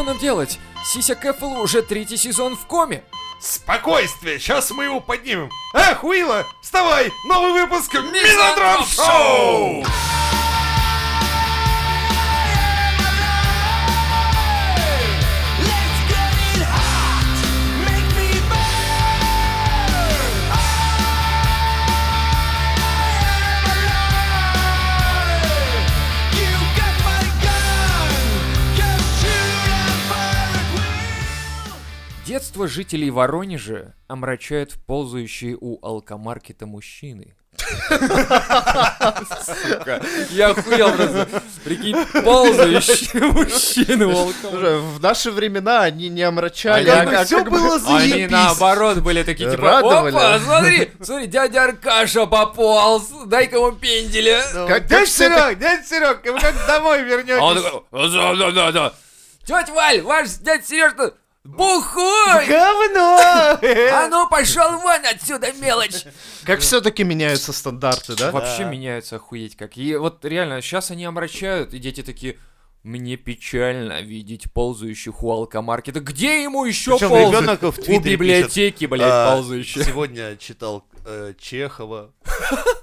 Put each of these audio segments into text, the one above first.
Что нам делать? Сися Кэффл уже третий сезон в коме. Спокойствие, сейчас мы его поднимем. Эх, Уилла, вставай, новый выпуск Мизантроп Шоу! Детство жителей Воронежа омрачает ползающие у алкомаркета мужчины. Сука, я охуел просто. Прикинь, ползающие мужчины у алкомаркета. В наши времена они не омрачали, Они а бы- было Они заебись. наоборот были такие, типа, Радовали. опа, смотри, смотри, дядя Аркаша пополз, дай-ка ему пенделя. Как, Дядь как все это- Серег, дядь Серег, вы как домой А он вернетесь? такой, да, да, да, да. Тетя Валь, ваш дядя Сережа бухой! Говно! А ну пошел вон отсюда, мелочь! как все-таки меняются стандарты, да? Вообще меняются охуеть как. И вот реально, сейчас они омрачают, и дети такие, мне печально видеть ползающих у алкомаркета. Где ему еще Причем ползать? У библиотеки, блядь, А, ползающие. Сегодня читал э, Чехова,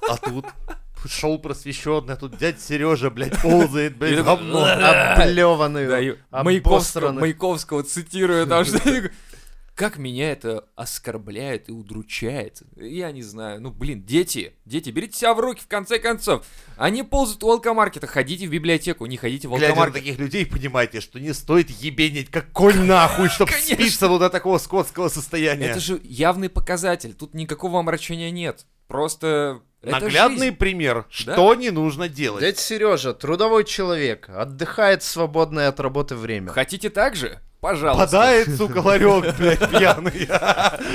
а тут шоу просвещенное, а тут дядь Сережа, блядь, ползает, блядь, говно. Облеванный, Маяковского, цитирую, потому что как меня это оскорбляет и удручает. Я не знаю. Ну, блин, дети, дети, берите себя в руки, в конце концов. Они ползают у алкомаркета, ходите в библиотеку, не ходите в Глядя алкомаркет. таких людей, понимаете, что не стоит ебенить как конь нахуй, чтобы спиться вот до такого скотского состояния. Это же явный показатель, тут никакого омрачения нет. Просто это Наглядный жизнь. пример, что не нужно делать. Дядя Сережа, трудовой человек, отдыхает в свободное от работы время. Хотите так же? Пожалуйста. Подает, сука, ларек, блядь, пьяный.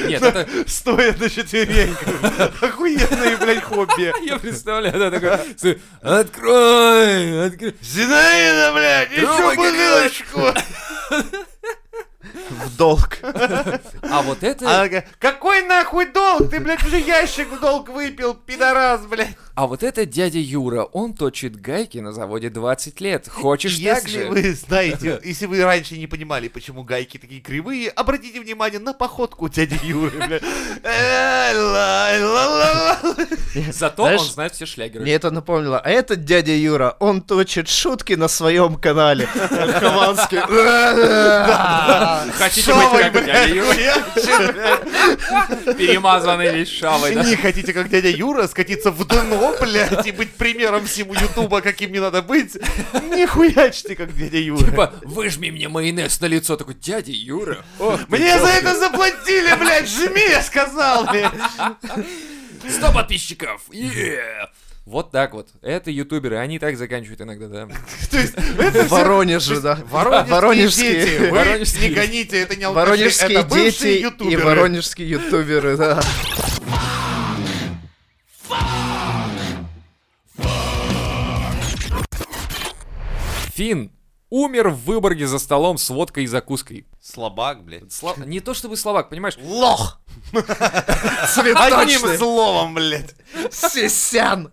Нет, это... Стоя на четвереньках. Охуенное, блядь, хобби. Я представляю, да, такой... Открой! Открой! Зинаида, блядь, еще бутылочку. В долг. А вот это... Она такая, какой нахуй долг? Ты, блядь, уже ящик в долг выпил, пидорас, блядь. А вот это дядя Юра, он точит гайки на заводе 20 лет. Хочешь так Если же? вы знаете, если вы раньше не понимали, почему гайки такие кривые, обратите внимание на походку дяди Юры, блядь. Э. Зато он знает все шлягеры. Мне это напомнило. А этот дядя Юра, он точит шутки на своем канале. Хованский. Хотите быть как дядя Юра? Перемазанный весь шавой, да? Не хотите, как дядя Юра, скатиться в дно, блядь, и быть примером всему Ютуба, каким не надо быть? Не хуячьте, как дядя Юра. Типа, выжми мне майонез на лицо. Такой, дядя Юра. ты Мне за это заплатили, блядь, жми, я сказал, блядь. 100 подписчиков! Е! Вот так вот. Это ютуберы, они так заканчивают иногда, да. То есть, это В Воронеже, да. Воронежские, Воронежские. дети. Вы не гоните, это не алкаши, Воронежские это бывшие дети и ютуберы. воронежские ютуберы, да. Финн умер в Выборге за столом с водкой и закуской. Слабак, блядь. Слав- Не то чтобы словак, понимаешь? Лох! Одним словом, блядь. Сисян!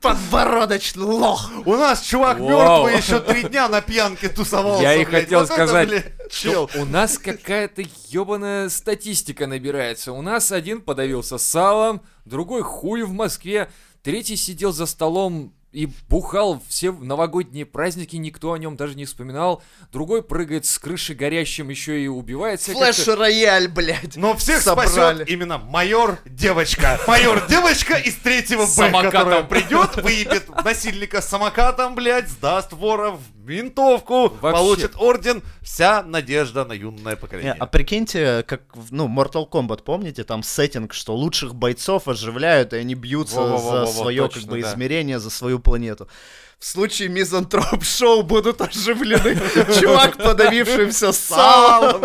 Подбородочный лох! У нас чувак мертвый еще три дня на пьянке тусовался. Я и хотел сказать, чел. У нас какая-то ебаная статистика набирается. У нас один подавился салом, другой хуй в Москве, третий сидел за столом и бухал все новогодние праздники, никто о нем даже не вспоминал. Другой прыгает с крыши горящим, еще и убивается. Флэш-рояль, блядь! Но всех Собрали. спасет именно майор девочка. Майор девочка из третьего Б, Самокатом. которая придет, выебет насильника с самокатом, блядь, сдаст вора в ментовку, Вообще. получит орден. Вся надежда на юное Не, поколение. а прикиньте, как, в- ну, Mortal Kombat, помните, там сеттинг, что лучших бойцов оживляют, и они бьются Во-во-во-во-во, за свое, как точно, бы, да. измерение, за свою планету. В случае мизантроп-шоу будут оживлены чувак, подавившимся салом.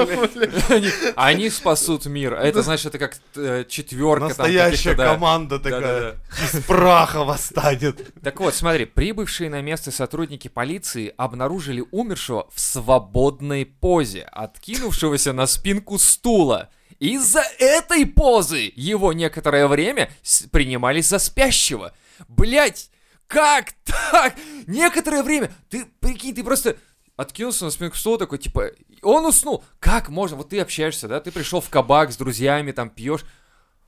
они спасут мир. А это значит, это как э, четверка. Настоящая команда такая из праха восстанет. Так вот, смотри, прибывшие на место сотрудники полиции обнаружили умершего в свободной позе, откинувшегося на спинку стула. Из-за этой позы его некоторое время принимали за спящего. Блять, как так? Некоторое время, ты прикинь, ты просто откинулся на спинку стула такой, типа, он уснул. Как можно? Вот ты общаешься, да, ты пришел в кабак с друзьями, там пьешь.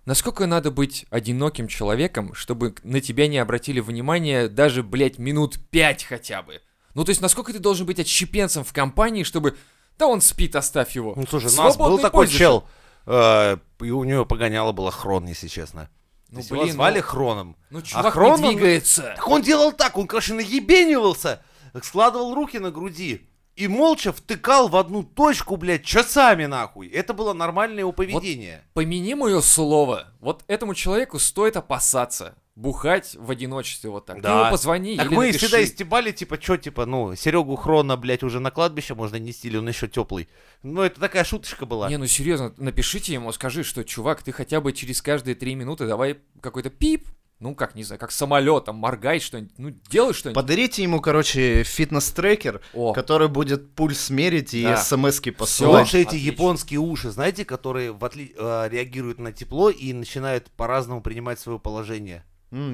Насколько надо быть одиноким человеком, чтобы на тебя не обратили внимание даже, блядь, минут пять хотя бы? Ну, то есть, насколько ты должен быть отщепенцем в компании, чтобы... Да он спит, оставь его. Ну, слушай, у нас был Свободный такой чел, э, и у него погоняло было хрон, если честно. Ну, есть его блин, звали ну- Хроном. Ну, чувак Хрон, не он- двигается. Так он делал так, он, короче, наебенивался, складывал руки на груди и молча втыкал в одну точку, блядь, часами нахуй. Это было нормальное его поведение. Помяни мое слово. Вот этому человеку стоит опасаться. Бухать в одиночестве вот так. Ты Да. ему позвони Так или мы напиши. всегда истебали, типа, что, типа, ну, Серегу Хрона, блядь, уже на кладбище можно нести, или он еще теплый. Ну, это такая шуточка была. Не, ну серьезно, напишите ему, скажи, что, чувак, ты хотя бы через каждые три минуты давай какой-то пип, ну как, не знаю, как самолет, там, моргай что-нибудь, ну делай что-нибудь. Подарите ему, короче, фитнес-трекер, О, который будет пульс мерить и Да. смс-ки посылать. Лучше эти японские уши, знаете, которые в отли- э, реагируют на тепло и начинают по-разному принимать свое положение.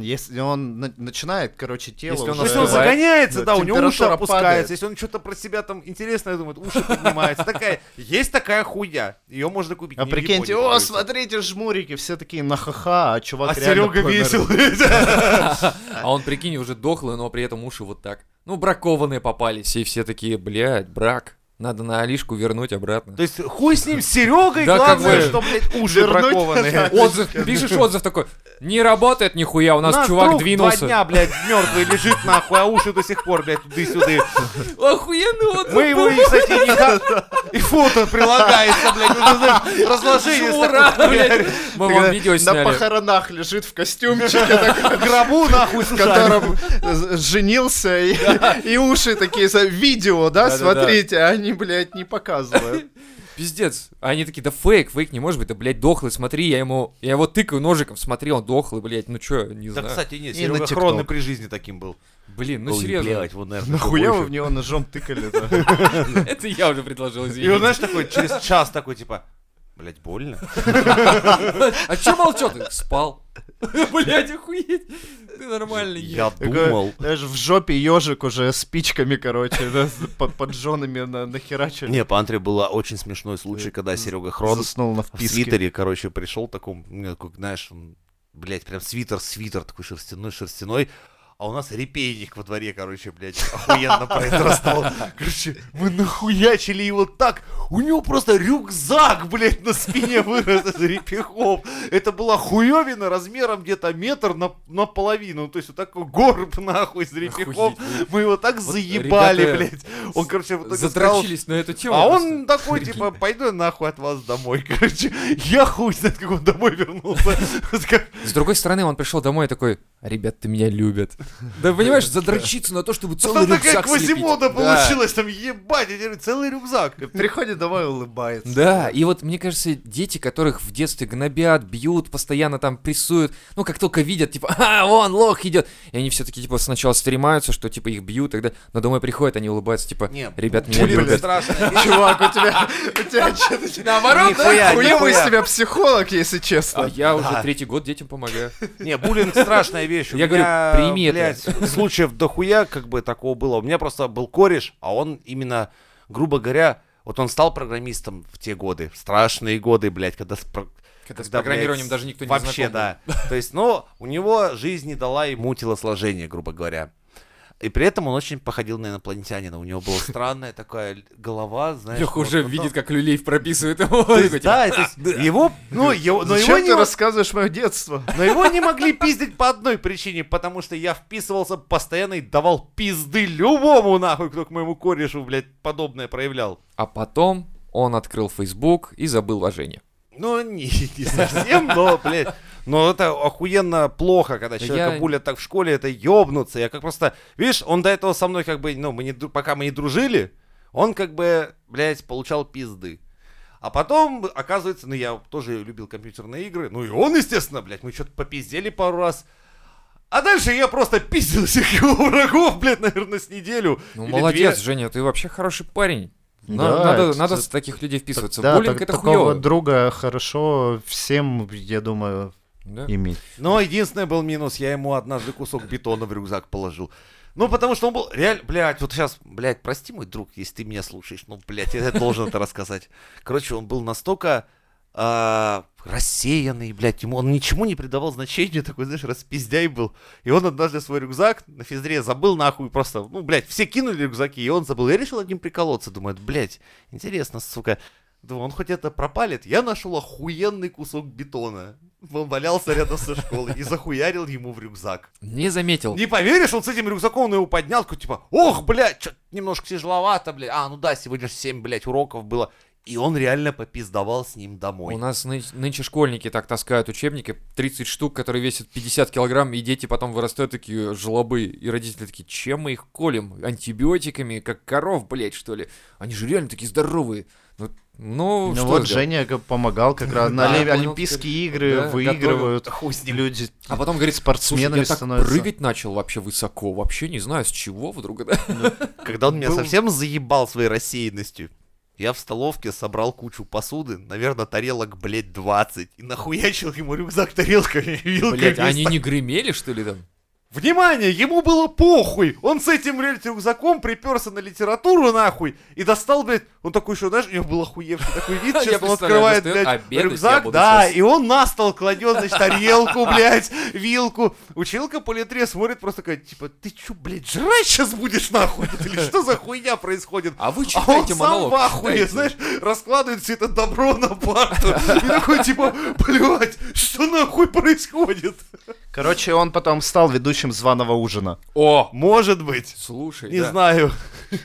Если он на- начинает, короче, тело Если он уже- если он загоняется, Да, да, у него уши опускаются. падает. Если он что-то про себя там интересное думает, уши поднимаются. Такая, есть такая хуйня. Ее можно купить. А прикиньте, о, смотрите, жмурики, все такие на ха-ха, а чувак А Серега помер. весел. а он, прикинь, уже дохлый, но при этом уши вот так. Ну, бракованные попались, и все такие, блядь, брак. Надо на Алишку вернуть обратно. То есть хуй с ним, с Серегой, Да, как главное, бы- что, блядь, уши Вернуть бракованные. Отзыв, пишешь отзыв такой, не работает нихуя, у нас, чувак друг двинулся. два дня, блядь, мертвый лежит нахуй, а уши до сих пор, блядь, туды-сюды. Охуенный отзыв. Мы его, и, кстати, не И фото прилагается, блядь, ну, знаешь, разложение с Ура, такой, блядь. Мы вам видео На сняли. похоронах лежит в костюмчике, гробу, нахуй, с з- женился, и уши такие, за- видео, да, смотрите, а они, блядь, не показывают. Пиздец. А они такие, да фейк, фейк не может быть, да, блядь, дохлый, смотри, я ему, я его тыкаю ножиком, смотри, он дохлый, блядь, ну чё, не Да, знаю. кстати, нет, И на Серега ТикТок. Хронный при жизни таким был. Блин, ну Ой, серьезно. блядь, вот, наверное, Нахуя вы в него ножом тыкали-то? Это я уже предложил, И он, знаешь, такой, через час такой, типа, блядь, больно? А чё молчал ты? Спал. Блядь, охуеть. Ты нормальный. Я думал. Знаешь, в жопе ежик уже спичками, короче, под- на- нахерачили. Не, по Антре был очень смешной случай, когда Серега Хрон Заснул на в свитере, короче, пришел таком, такой, знаешь, он, блядь, прям свитер, свитер такой шерстяной, шерстяной, а у нас репейник во дворе, короче, блядь, охуенно произрастал. Короче, мы нахуячили его так, у него просто рюкзак, блядь, на спине вырос из репехов. Это была хуевина размером где-то метр на, наполовину, то есть вот такой горб нахуй из репехов. Мы его так Вот заебали, ребята блядь. Он, короче, в итоге сказал, на эту тему. а просто. он такой, типа, пойду я нахуй от вас домой, короче. Я хуй знает, как он домой вернулся. Вот С другой стороны, он пришел домой и такой, ребят, ты меня любят. Да понимаешь, задрочиться на то, чтобы целый такая рюкзак слепить. Квазимода Да. получилась, там, ебать, целый рюкзак. Приходит домой улыбается. Да, и вот мне кажется, дети, которых в детстве гнобят, бьют, постоянно там прессуют, ну как только видят, типа, а, вон, лох идет, и они все-таки типа сначала стремаются, что типа их бьют, тогда, но домой приходят, они улыбаются, типа, ребят, меня страшно. Чувак, у тебя, у тебя что-то... Наоборот, Нихуя, Хуёвый из тебя психолог, если А честно. я уже Да. третий год детям помогаю. Не, буллинг страшная вещь. Я говорю, прими это. Блядь, случаев дохуя как бы такого было. У меня просто был кореш, а он именно, грубо говоря, вот он стал программистом в те годы, в страшные годы, блядь, когда с про- Когда с Когда, программированием блядь, даже никто не Вообще, знаком да. То есть, ну, у него жизнь не дала ему телосложение, грубо говоря. И при этом он очень походил на инопланетянина. У него была странная такая голова, знаешь. Леха уже видит, как Люлеев прописывает его. Да, его, ну, его, Зачем не ты рассказываешь мое детство? но его не могли пиздить по одной причине, потому что я вписывался постоянно и давал пизды любому нахуй, кто к моему корешу, блядь, подобное проявлял. А потом он открыл Facebook и забыл о Жене. Ну, не, не совсем, но, блядь. Но это охуенно плохо, когда Да человека я- булят так в школе, это ёбнуться. Я как просто... Видишь, он до этого со мной как бы, ну, мы не, пока мы не дружили, он как бы, блядь, получал пизды. А потом, оказывается, ну, я тоже любил компьютерные игры. Ну, и он, естественно, блядь, мы что-то попиздели пару раз. А дальше я просто пиздил всех его врагов, блядь, наверное, с неделю. Ну, или молодец, две. Женя, ты вообще хороший парень. На- Да, надо, это- надо с таких людей вписываться. Да, Буллинг так- это такого хуёво. друга хорошо всем, я думаю, Да. иметь. Но единственный был минус, я ему однажды кусок бетона в рюкзак положил. Ну, потому что он был реально, блядь, вот сейчас, блядь, прости, мой друг, если ты меня слушаешь, ну, блядь, я должен это рассказать. Короче, он был настолько а, рассеянный, блядь, ему он ничему не придавал значения, такой, знаешь, распиздяй был. И он однажды свой рюкзак на физре забыл нахуй просто, ну, блядь, все кинули рюкзаки, и он забыл. Я решил одним приколоться, думаю, блядь, интересно, сука. Думаю, он хоть это пропалит. Я нашел охуенный кусок бетона. Он валялся рядом со школой и захуярил ему в рюкзак. Не заметил. Не поверишь, он с этим рюкзаком он его поднял, такой, типа, ох, блядь, что немножко тяжеловато, блядь. А, ну да, сегодня же 7, блядь, уроков было. И он реально попиздавал с ним домой. У нас ны- нынче школьники так таскают учебники, 30 штук, которые весят 50 килограмм, и дети потом вырастают такие жлобы, и родители такие, чем мы их колем? Антибиотиками, как коров, блядь, что ли? Они же реально такие здоровые. Ну, ну, Ну что вот сделать? Женя помогал как раз на Да, Олимпи- понял, Олимпийские игры Да, выигрывают люди. А потом говорит, спортсменами слушай, я так становятся. прыгать начал вообще высоко, вообще не знаю, с чего вдруг это. Когда он меня Был- совсем заебал своей рассеянностью, я в столовке собрал кучу посуды, наверное, тарелок, блядь, 20, и нахуячил ему рюкзак тарелками и вилками. Блять, они не гремели, что ли, там? Внимание, ему было похуй! Он с этим, блядь, рюкзаком приперся на литературу, нахуй, и достал, блядь, он такой еще, знаешь, у него был охуевший такой вид, сейчас он открывает, блядь, рюкзак, да, и он на стол кладет, значит, тарелку, блядь, вилку. Училка по литре смотрит просто такая, типа, ты чё, блядь, жрать сейчас будешь, нахуй? Или что за хуйня происходит? А вы А он читайте сам монолог. в ахуе, знаешь, раскладывает все это добро на парту. И такой, типа, блядь, что нахуй происходит? Короче, он потом стал ведущим званого ужина. О, Может быть. слушай, Не да. знаю.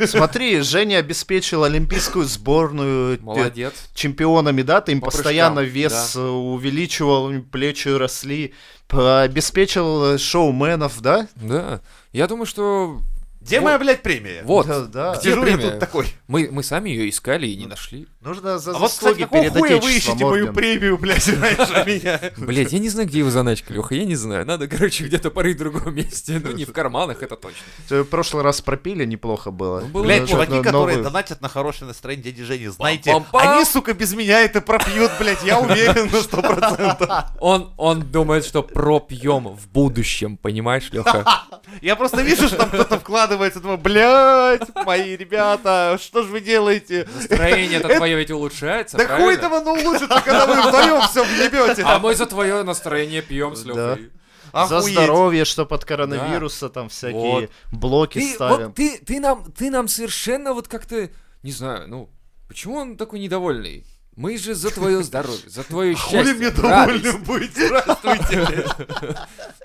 Смотри, Женя обеспечил олимпийскую сборную э, Молодец. чемпионами, да, ты им По постоянно прыжкам, вес э, увеличивал, плечи росли, обеспечил э, шоуменов, да? Да. Я думаю, что... Где Вот. моя, блядь, премия? Вот. Да, да. Где я премия? тут такой. Мы, мы сами ее искали и не нашли. Нужно за А вот, кстати, какого хуя вы ищете мою премию, блядь, раньше меня? Блять, я не знаю, где его заначка, Леха, я не знаю. Надо, короче, где-то порыть в другом месте. Ну, не в карманах, это точно. В прошлый раз пропили, неплохо было. Ну, Блядь, чуваки, которые донатят на хорошее настроение дяди Жени, знаете, они, сука, без меня это пропьют, блядь, я уверен на сто процентов. Он, он думает, что пропьем в будущем, понимаешь, Леха? Я просто вижу, что там кто-то вкладывается, думаю, блядь, мои ребята, что же вы делаете? Настроение-то твое ведь улучшается, Да хуй правильно? там оно улучшится, когда вы вдвоем все въебете. А мы за твое настроение пьем с Да. Лехой. За Охуеть. здоровье, что под коронавируса там всякие Вот. блоки Ты, ставим. вот ты, ты, нам, ты нам совершенно вот как-то, не знаю, ну, почему он такой недовольный? Мы же за твое здоровье, за твое счастье. Хули мне радость. довольным быть, здравствуйте.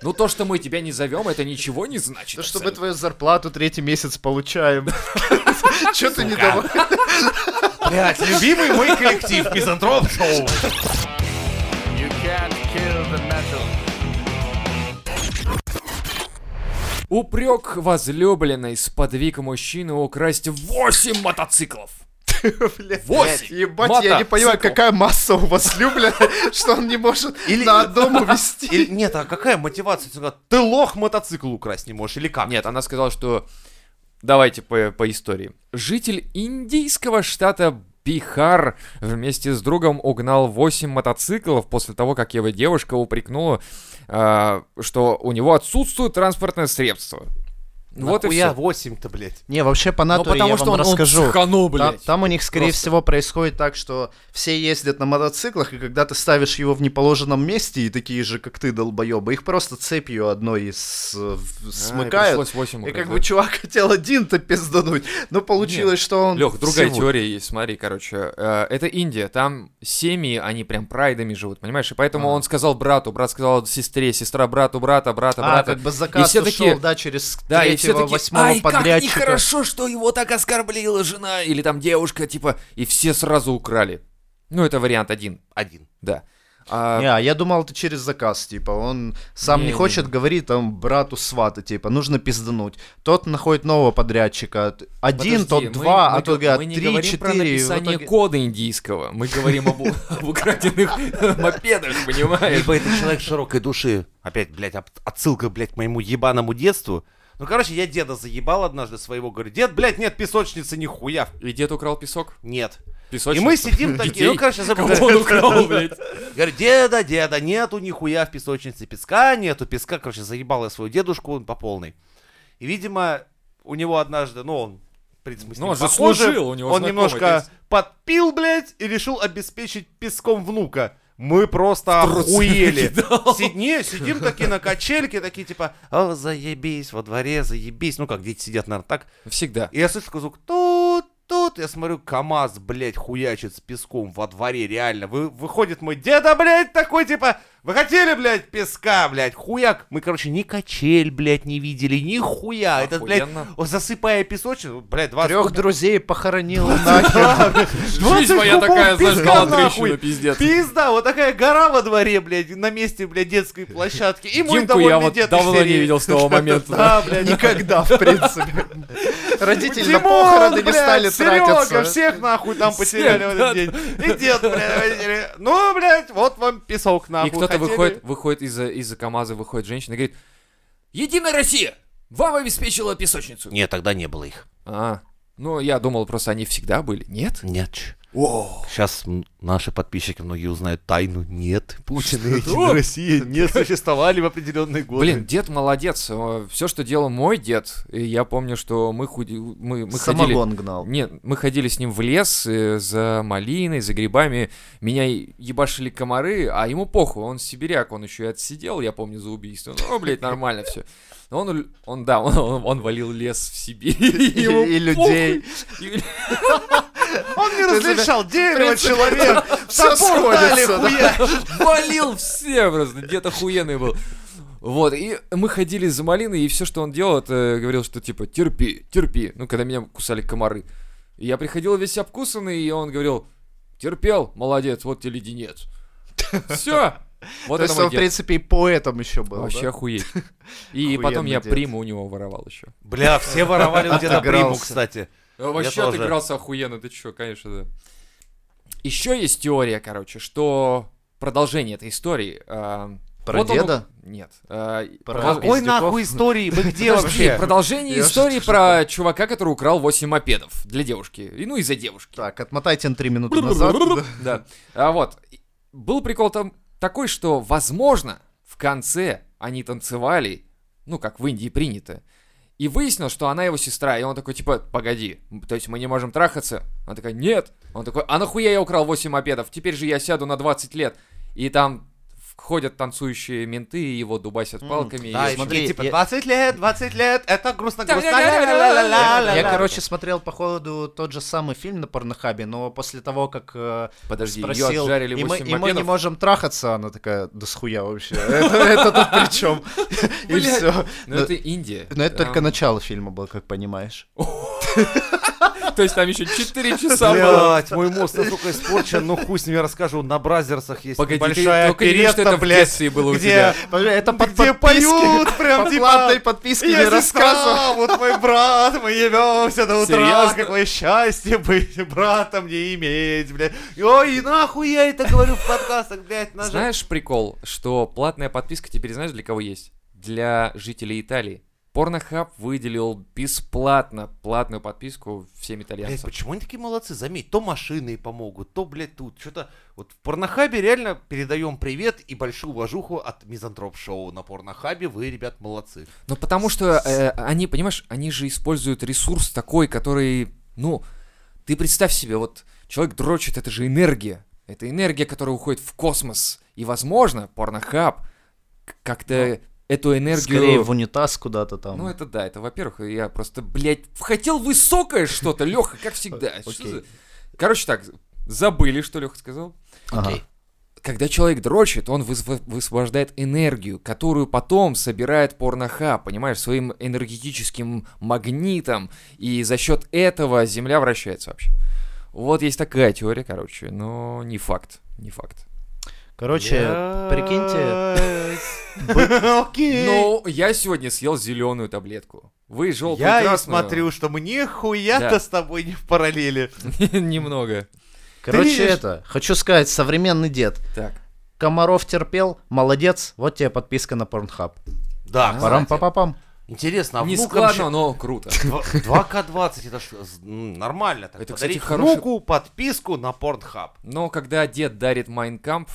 Ну, то, что мы тебя не зовем, это ничего не значит. Да чтобы абсолютно. твою зарплату третий месяц получаем. Че ты не доволен? Блядь, любимый мой коллектив, Мизантроп Шоу. Упрек возлюбленной сподвиг мужчину украсть 8 мотоциклов. Восемь Ебать, я не понимаю, мотоциклов. какая масса у вас любля, что он не может Или- на одном увезти. Или, нет, а какая мотивация? Ты лох, мотоцикл украсть не можешь, или как? Нет, она сказала, что... Давайте по, по истории. Житель индийского штата Бихар вместе с другом угнал 8 мотоциклов после того, как его девушка упрекнула, а, что у него отсутствует транспортное средство. Вот и все. 8-то, блядь. Не, вообще по Ну, натуре я потому что вам он, он расскажу. психанул, Там, блядь. там у них, скорее Просто. всего, происходит так, что все ездят на мотоциклах, и когда ты ставишь его в неположенном месте, и такие же, как ты, долбоебы, их просто цепью одной с- в- А, и смыкают. пришлось 8 И украсть, как да? бы чувак хотел один-то пиздануть, но получилось, что он... Лех, другая всего- теория есть, смотри, короче. э, это Индия, там семьи, они прям прайдами живут, понимаешь? И поэтому А. он сказал брату, брат сказал сестре, сестра брату, брата, брата, А, брата. как бы заказ все ушел, такие- да, через Да, и все восьмого ай, как подрядчика. нехорошо, что его так оскорбила жена, или там девушка, типа, и все сразу украли. Ну, это вариант один, Один. да. А, Не, а я думал, это через заказ, типа, он сам не, Не-не-не. хочет, говорит там брату свата, типа, нужно пиздануть. Тот находит нового подрядчика, один, подожди, тот мы- два, мы а тот говорят Мы не три, говорим про четыре. написание итоге- кода индийского, мы говорим об, об украденных мопедах, понимаешь? Либо это человек широкой души. Опять, блядь, отсылка, блядь, к моему ебаному детству. Ну, короче, я деда заебал однажды своего. Говорю, дед, блядь, нет песочницы нихуя. И дед украл песок? Нет. Песочница? И мы сидим такие, ну, короче, забыл. Кого он украл, блядь? Говорю, деда, деда, нету нихуя в песочнице песка, нету песка. Короче, заебал я свою дедушку по полной. И, видимо, у него однажды, ну, он, в принципе, с Ну, он же похожи, служил, у него Он немножко есть- подпил, блядь, и решил обеспечить песком внука. Мы просто охуели. кидал. Си- не, сидим такие на качельке, такие типа, о, заебись, во дворе, заебись. Ну, как дети сидят, наверное, так. Всегда. И я слышу звук, тут, тут. Я смотрю, КамАЗ, блядь, хуячит с песком во дворе, реально. Вы, выходит мой деда, блядь, такой, типа, вы хотели, блядь, песка, блядь, хуяк. Мы, короче, ни качель, блядь, не видели, ни хуя. Этот, блядь, Охуенно. о, засыпая песочницу, блядь, 20 Трех куб- друзей похоронил нахер. Жизнь 20 моя кубов такая песка, зажгла нахуй. трещину, пиздец. Пизда, вот такая гора во дворе, блядь, на месте, блядь, детской площадки. И мой Димку я довольный вот дед давно не серии. видел с того момента. Да, блядь. Никогда, в принципе. Родители на Димон, похороны не блядь, стали Серега, тратиться. всех нахуй там потеряли в этот день. И дед, блядь, ну, блядь, вот вам песок нахуй. Кто-то Хотели? выходит, выходит из-за из КамАЗа, выходит женщина и говорит, Единая Россия вам обеспечила песочницу. Нет, тогда не было их. А, ну я думал, просто они всегда были. Нет? Нет. О, Сейчас наши подписчики многие узнают тайну. Нет, Путин и? Единая Россия не существовали в определенные годы. Блин, дед молодец. Все, что делал мой дед, и я помню, что мы худи... мы, мы ходили... Самогон гнал. Нет, мы ходили с ним в лес э, за малиной, за грибами. Меня ебашили комары, а ему похуй, он сибиряк, он еще и отсидел, я помню, за убийство. Ну, блядь, нормально все. Но он, он, да, он, он, он валил лес в Сибирь. И и людей. Он не разрешал дерево, человек. сходится, да. хуя. Валил все просто, дед охуенный был. Вот, и мы ходили за малиной, и все, что он делал, это говорил, что типа терпи, терпи. Ну, когда меня кусали комары. И я приходил весь обкусанный, и он говорил, терпел, молодец, вот тебе леденец. Все. Вот То это есть он, в принципе, и поэтом еще был, Вообще да? охуеть. И потом Охуенный я дед. приму у него воровал еще. Бля, все воровали у деда приму, кстати. Вообще тоже. отыгрался охуенно, ты чё, конечно, да. Еще есть теория, короче, что продолжение этой истории. а, Про вот он- деда? Нет. а, Про Какой нахуй истории? Вы где вообще? продолжение истории про чувака, который украл 8 мопедов для девушки. И, ну, из-за девушки. Так, отмотайте на три минуты назад. Да. А вот. Был прикол там такой, что, возможно, в конце они танцевали, ну, как в Индии принято. И выяснилось, что она его сестра. И он такой, типа, погоди, то есть мы не можем трахаться? Она такая, нет. Он такой, а нахуя я украл 8 мопедов? Теперь же я сяду на 20 лет. И там входят танцующие менты, и его дубасят палками. Да, и и смотри, типа, я- 20 лет, 20 лет, это грустно-грустно. Я, короче, смотрел, походу, тот же самый фильм на порнохабе, но после того, как э, Подожди, спросил, отжарили и, мы, 8 и мы не можем трахаться, она такая, да схуя вообще, это, тут при чем? И все. Ну, это Индия. Но это только начало фильма было, как понимаешь. То есть там еще 4 часа было. Блять, мой мозг настолько испорчен, ну хуй с ними расскажу. На бразерсах есть Погоди, ты только не говори, что это в детстве было у тебя. Это под где поют прям типа... платной подписке Я не сестра, рассказываю. вот мой брат, мы ебемся до утра, Серьезно? какое счастье быть братом не иметь, блядь. Ой, нахуй я это говорю в подкастах, блядь. Знаешь прикол, что платная подписка теперь знаешь для кого есть? Для жителей Италии. Порнохаб выделил бесплатно платную подписку всем Блядь, итальянцам. почему они такие молодцы? Заметь, то машины помогут, то, блядь, тут. Что-то вот в Порнохабе реально передаем привет и большую уважуху от Мизантроп Шоу на Порнохабе. Вы, ребят, молодцы. Ну потому что э, они, понимаешь, они же используют ресурс такой, который, ну, ты представь себе, вот человек дрочит, это же энергия. Это энергия, которая уходит в космос. И, возможно, порнохаб как-то эту энергию... Скорее в унитаз куда-то там. Ну, это да, это во-первых, я просто, блядь, хотел высокое что-то, Леха, как всегда. Окей. Короче, так, забыли, что Леха сказал. Ага. Когда человек дрочит, он высво- высвобождает энергию, которую потом собирает порнохаб, понимаешь, своим энергетическим магнитом, и за счет этого Земля вращается вообще. Вот есть такая теория, короче, но не факт, не факт. Короче, прикиньте, Окей. Ну, я сегодня съел зеленую таблетку. Вы желтую Я и красную. смотрю, что мы нихуя-то Да. с тобой не в параллели. Немного. короче, это, хочу сказать, современный дед. Так. Комаров терпел, молодец, вот тебе подписка на Pornhub. Да, Парам кстати. па пам Интересно, а не складно, но круто. Два- 2К20, это ж м, нормально. Так, Это, кстати, хороший- внуку подписку на Pornhub. Но когда дед дарит Майнкамп,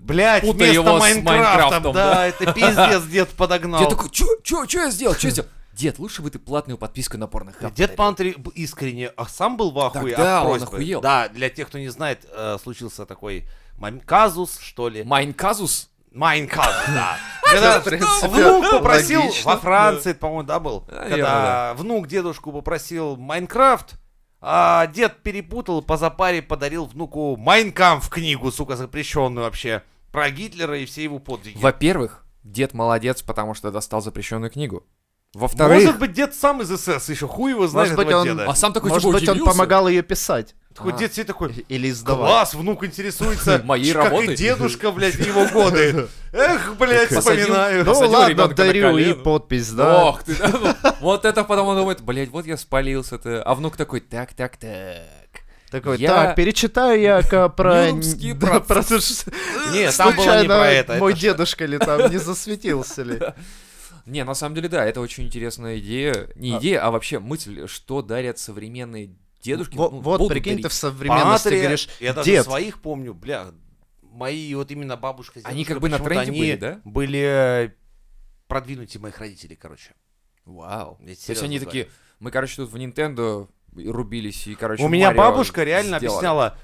Блять, вместо его с Майнкрафта, Майнкрафтом, да, да. это пиздец дед подогнал. я такой, чё, чё, чё я сделал, чё я сделал? Дед, лучше бы ты платную подписку на порнохаб Дед подарил». Пантри искренне а сам был в ахуе да, от он просьбы. охуел. Да, для тех, кто не знает, э, случился такой мом- казус, что ли. Майн казус? Майн казус, да. Когда В принципе, внук попросил, логично. во Франции, по-моему, да, был? Наверно, Когда внук дедушку попросил Майнкрафт, а дед перепутал, по запаре подарил внуку Майнкамф книгу, сука, запрещенную вообще, про Гитлера и все его подвиги. Во-первых, дед молодец, потому что достал запрещенную книгу. Во-вторых, Может быть, дед сам из СС еще, хуй его знает Может быть, этого он- деда. а сам такой Может типа быть, он удивился. помогал ее писать. Такой А. дед все такой, Или издавать. класс, внук интересуется, Моей как работой. и дедушка, блядь, его годы. Эх, блядь, Посадил- вспоминаю. Ну ладно, дарю и подпись, да. Ох ты, вот это потом он думает, блядь, вот я спалился-то. А внук такой, так, так, так. Такой, Я- так, перечитаю я ка- про... Да, про- Нет, там было не Случайно про это. мой это дедушка ли там не засветился ли? Не, на самом деле, да, это очень интересная идея. Не А- идея, а вообще мысль, что дарят современные дедушки. Во- ну, Вот, прикинь, ты в современности Патрия, говоришь, я даже дед, своих помню, бля, мои вот именно бабушка с Они как бы на тренде были, да? были э, продвинутее моих родителей, короче. Вау. То есть они говорю. такие, мы, короче, тут в Nintendo рубились и, короче, У меня Марио бабушка реально сделали. объясняла,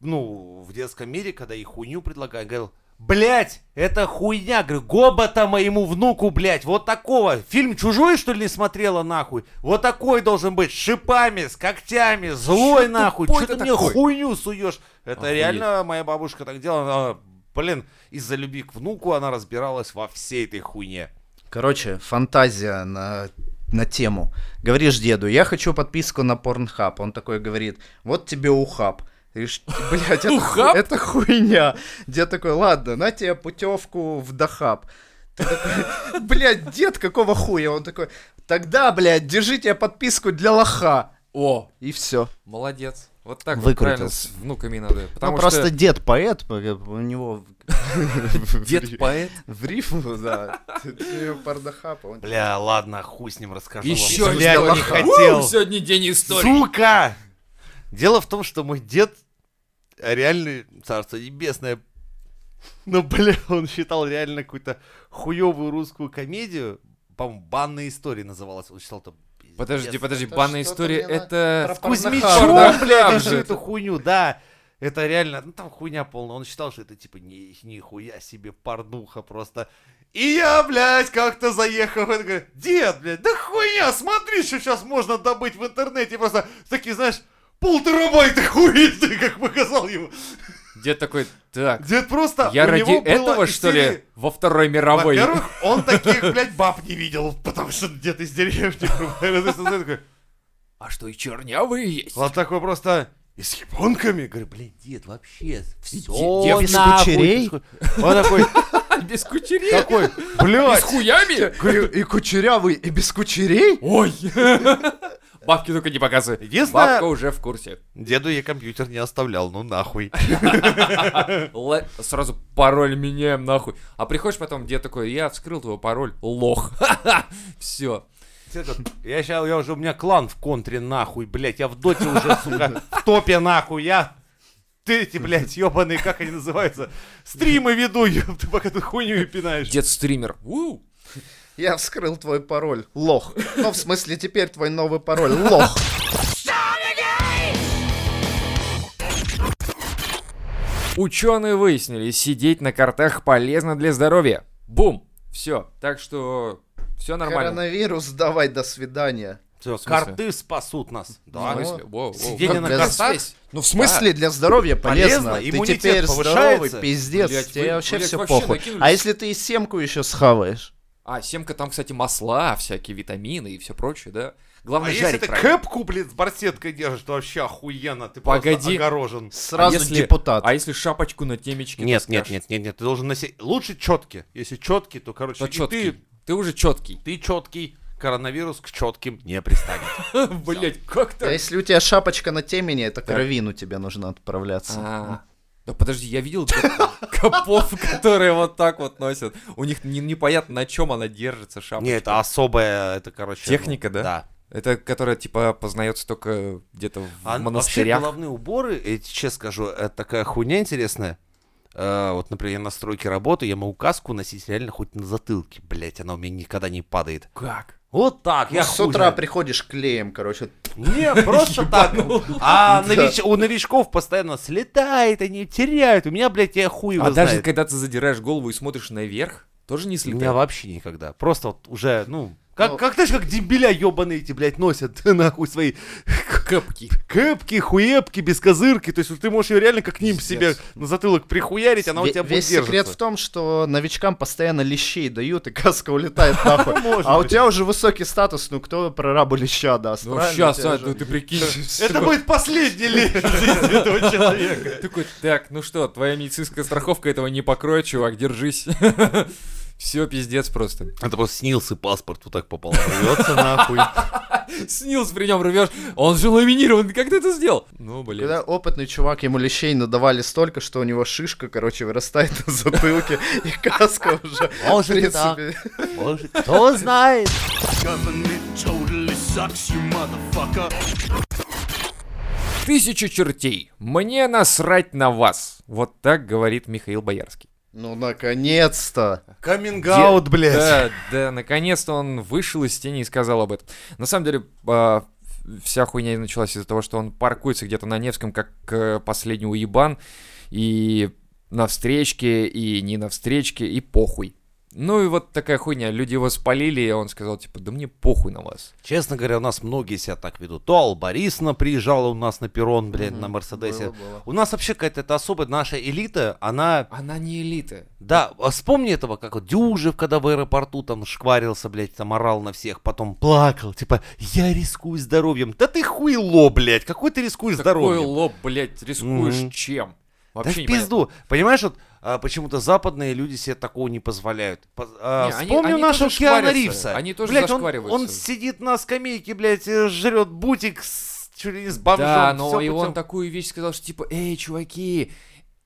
ну, в детском мире, когда ей хуйню предлагают, говорил, блять, это хуйня, говорю, гобота моему внуку, блять, вот такого. Фильм «Чужой», что ли, не смотрела, нахуй? Вот такой должен быть, с шипами, с когтями, злой, Чё нахуй. Что ты ты мне хуйню суешь? Это Охуеть. реально моя бабушка так делала. Она, блин, из-за любви к внуку она разбиралась во всей этой хуйне. Короче, фантазия на, на тему. Говоришь деду, я хочу подписку на Порнхаб. Он такой говорит, вот тебе ухаб. Ты говоришь, блядь, это, ху- Ухаб? это хуйня. Дед такой, ладно, на тебе путевку в Дахаб. Ты такой, блядь, дед, какого хуя? Он такой, тогда, блядь, держи тебе подписку для лоха. О, И все. молодец. Вот так вот Выкрутился. правильно с внуками надо. Потому Ну, просто что дед поэт, у него дед поэт. в рифму, да. Он Бля, ладно, хуй с ним расскажу. Блядь, не хотел. Сегодня день истории. Сука! Дело в том, что мой дед реально, царство небесное, ну, бля, он считал реально какую-то хуевую русскую комедию, по-моему, «Банная история» называлась, он считал там... Подожди, подожди, Это банная история, это... Порнохаб, Кузьмичом, да? блядь, же эту хуйню, да. Это реально, ну там хуйня полная. Он считал, что это типа ни, нихуя себе порнуха просто. И я, блядь, как-то заехал, и говорю, дед, блядь, да хуйня, смотри, что сейчас можно добыть в интернете. Просто такие, знаешь, полтерабайта хуеты, как показал ему. Дед такой, так, Дед просто, я ради этого, что ли, во Второй мировой? Во-первых, он таких, блядь, баб не видел, потому что дед из деревни. А что, и чернявые есть? Он такой просто... И с японками? Говорю, блин, дед, вообще все без кучерей? Он такой, Без кучерей? такой, С блядь. хуями? И, и кучерявый, и без кучерей? Ой! Бабки только не показывай. Единственное- Бабка уже в курсе. Деду я компьютер не оставлял, ну нахуй. Сразу пароль меняем нахуй. А приходишь потом, дед такой, я вскрыл твой пароль, лох. Все. Я сейчас, я уже, у меня клан в контре нахуй, блядь, я в доте уже, сука, в топе нахуй, я... Ты эти, блядь, ебаные, как они называются, стримы веду, ёб ты, пока ты хуйню пинаешь. Дед стример. Я вскрыл твой пароль. Лох. Ну, в смысле, теперь твой новый пароль. Лох. Ученые выяснили, сидеть на картах полезно для здоровья. Бум! Все. Так что все нормально. Коронавирус, давай, до свидания. Все, карты спасут нас. В Да. смысле? Воу, воу. Сидение Как на для картах? Ну, в смысле, для здоровья полезно. Полезно, Ты иммунитет теперь повышается. здоровый, пиздец. Блядь, тебе вы- вообще блядь, все вообще похуй. накинулись. А если ты и семку еще схаваешь? А, семка там, кстати, масла, всякие витамины и все прочее, да? А Главное, если жарить ты правильно. кэпку, блин, с барсеткой держишь, то вообще охуенно, ты Погоди. просто огорожен. Сразу а если, депутат. А если шапочку на темечке Нет, нет, нет, нет, нет, ты должен носить. Лучше четкий. Если четкий, то, короче, то четкий. ты, Ты уже четкий. ты четкий, коронавирус к четким не пристанет. Блять, как А если у тебя шапочка на темени, это кровину тебе нужно отправляться. Да подожди, я видел коп- копов, которые вот так вот носят. У них не- непонятно, на чем она держится, шапочка. Не, это особая, это, короче... Техника, ну, да? Да. Это которая, типа, познается только где-то в А вообще монастырях. головные уборы, я честно скажу, это такая хуйня интересная. Э, вот, например, я на стройке работаю, я могу каску носить реально хоть на затылке, блять, она у меня никогда не падает. Как? Вот так, Ну, я с хуй утра знает. приходишь клеем, короче. Не, просто так. А нович- у новичков постоянно слетает, они теряют. У меня, блядь, я хуй его А даже когда ты задираешь голову и смотришь наверх, тоже не У слетает. меня вообще никогда. Просто вот уже, ну... Как, Ну. как, знаешь, как дембеля ебаные эти, блядь, носят нахуй свои Капки. кэпки, хуепки, без козырки. То есть вот ты можешь ее реально как ним себе на затылок прихуярить, она у тебя будет Весь секрет в том, что новичкам постоянно лещей дают, и каска улетает нахуй. А у тебя уже высокий статус, ну кто прорабу леща даст? Ну сейчас, Тебя а, ну ты прикинь. Это будет последний жизни этого человека. Такой, так, ну что, твоя медицинская страховка этого не покроет, чувак, держись. Все, пиздец просто. Это просто снился паспорт, вот так попал. Рвется нахуй. Снилс при нем рвешь. Он же ламинирован, как ты это сделал? Ну, блин. Когда опытный чувак ему лещей надавали столько, что у него шишка, короче, вырастает на затылке, и каска уже, Может и так. принципе... Может, кто знает. Тысячу чертей. Мне насрать на вас. Вот так говорит Михаил Боярский. Ну, наконец-то! Каминг-аут, блядь. Да, да, наконец-то он вышел из тени и сказал об этом. На самом деле, а, вся хуйня началась из-за того, что он паркуется где-то на Невском, как э, последний уебан, и на встречке, и не на встречке, и похуй. Ну и вот такая хуйня. Люди его спалили, и он сказал, типа, да мне похуй на вас. Честно говоря, у нас многие себя так ведут. То Алла Борисовна приезжала у нас на перрон, блядь, на Мгм. Мерседесе. Было, было. У нас вообще какая-то это особая наша элита, она... Она не элита. Да, а вспомни этого, как вот Дюжев, когда в аэропорту там шкварился, блядь, там орал на всех, потом плакал, типа, я рискую здоровьем. Да ты хуйло, блядь, какой ты рискуешь Какой здоровьем? лоб, блядь, рискуешь Мгм. чем? Да Вообще в непонятно. пизду. Понимаешь, вот а, почему-то западные люди себе такого не позволяют. По- а, Не, они- вспомним они нашего Киану шкварятся. Ривза. Они тоже Блядь, он, он сидит на скамейке, блядь, э, жрет бутик с, чуть ли не с бомжом. Да, но и он путем. такую вещь сказал, что типа, эй, чуваки,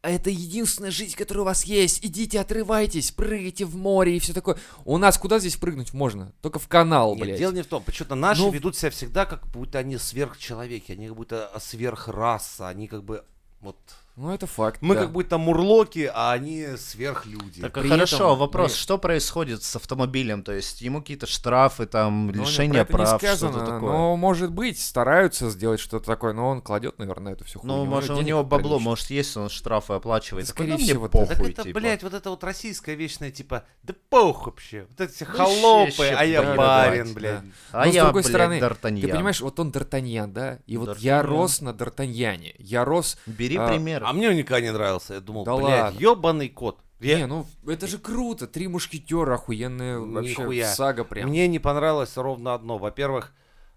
это единственная жизнь, которая у вас есть. Идите, отрывайтесь, прыгайте в море и все такое. У нас куда здесь прыгнуть можно? Только в канал, Нет, блядь. дело не в том. Почему-то наши Ну- ведут себя всегда, как будто они сверхчеловеки, они как будто сверхраса, они как бы вот... Ну, это факт, Мы да. как будто мурлоки, а они сверхлюди. Так а При хорошо, этом вопрос, мы- что происходит с автомобилем? То есть ему какие-то штрафы, там, Ну, лишение это прав, сказано, что-то такое? Но, может быть, стараются сделать что-то такое, но он кладет, наверное, эту всю хуйню. Ну, может, у него бабло, прилично. может, есть, он штрафы оплачивает. Скорее «Да мне всего, да. Так похуй, это, типа. блядь, вот это вот российская вечная, типа, да пох вообще. Вот эти все Ну, холопы, щепь, а я барин, да. блядь. А Но, с я, другой блядь, стороны, Д'Артаньян. Ты понимаешь, вот он Д'Артаньян, да? И вот я рос на Д'Артаньяне. Я рос... Бери а, пример. А мне он никогда не нравился. Я думал, Да блядь, ладно. ебаный кот. Я- Не, ну это же круто. Три мушкетера, охуенная вообще Нихуя. сага прям. Мне не понравилось ровно одно. Во-первых,